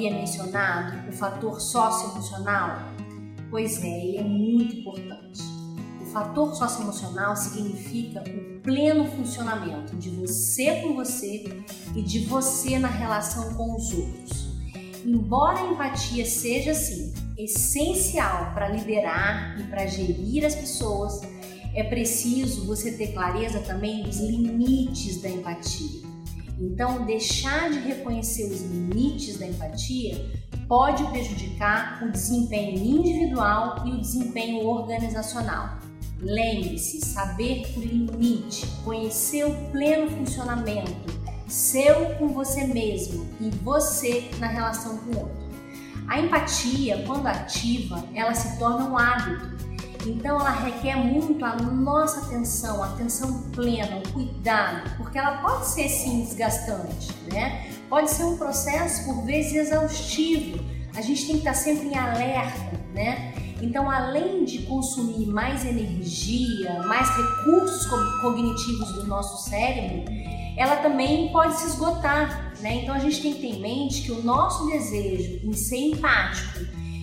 havia mencionado, o fator socioemocional? Pois é, ele é muito importante. O fator socioemocional significa o pleno funcionamento de você com você e de você na relação com os outros. Embora a empatia seja, sim, essencial para liderar e para gerir as pessoas, é preciso você ter clareza também dos limites da empatia. Então, deixar de reconhecer os limites da empatia pode prejudicar o desempenho individual e o desempenho organizacional. Lembre-se, saber o limite, conhecer o pleno funcionamento seu com você mesmo e você na relação com o outro. A empatia, quando ativa, ela se torna um hábito. Então ela requer muito a nossa atenção, a atenção plena, o cuidado, porque ela pode ser sim desgastante, né? Pode ser um processo por vezes exaustivo. A gente tem que estar sempre em alerta, né? Então, além de consumir mais energia, mais recursos cognitivos do nosso cérebro, ela também pode se esgotar, né? Então a gente tem que ter em mente que o nosso desejo em ser empático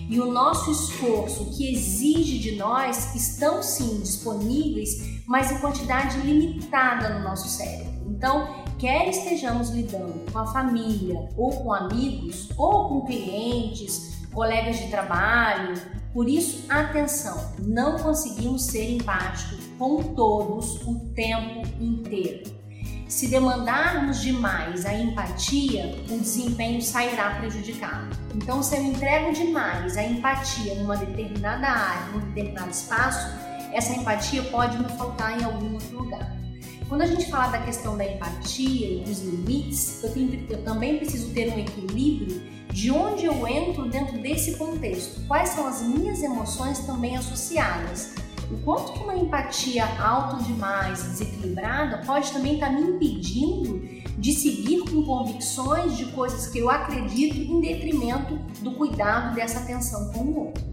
e o nosso esforço que exige de nós estão sim disponíveis, mas em quantidade limitada no nosso cérebro. Então, quer estejamos lidando com a família ou com amigos ou com clientes, colegas de trabalho, por isso, atenção, não conseguimos ser empáticos com todos o tempo inteiro. Se demandarmos demais a empatia, o desempenho sairá prejudicado. Então, se eu entrego demais a empatia numa determinada área, num determinado espaço, essa empatia pode me faltar em algum outro lugar. Quando a gente fala da questão da empatia e dos limites, eu, tenho, eu também preciso ter um equilíbrio de onde eu entro dentro desse contexto, quais são as minhas emoções também associadas o quanto que uma empatia alta demais, desequilibrada, pode também estar tá me impedindo de seguir com convicções de coisas que eu acredito em detrimento do cuidado dessa atenção com o outro.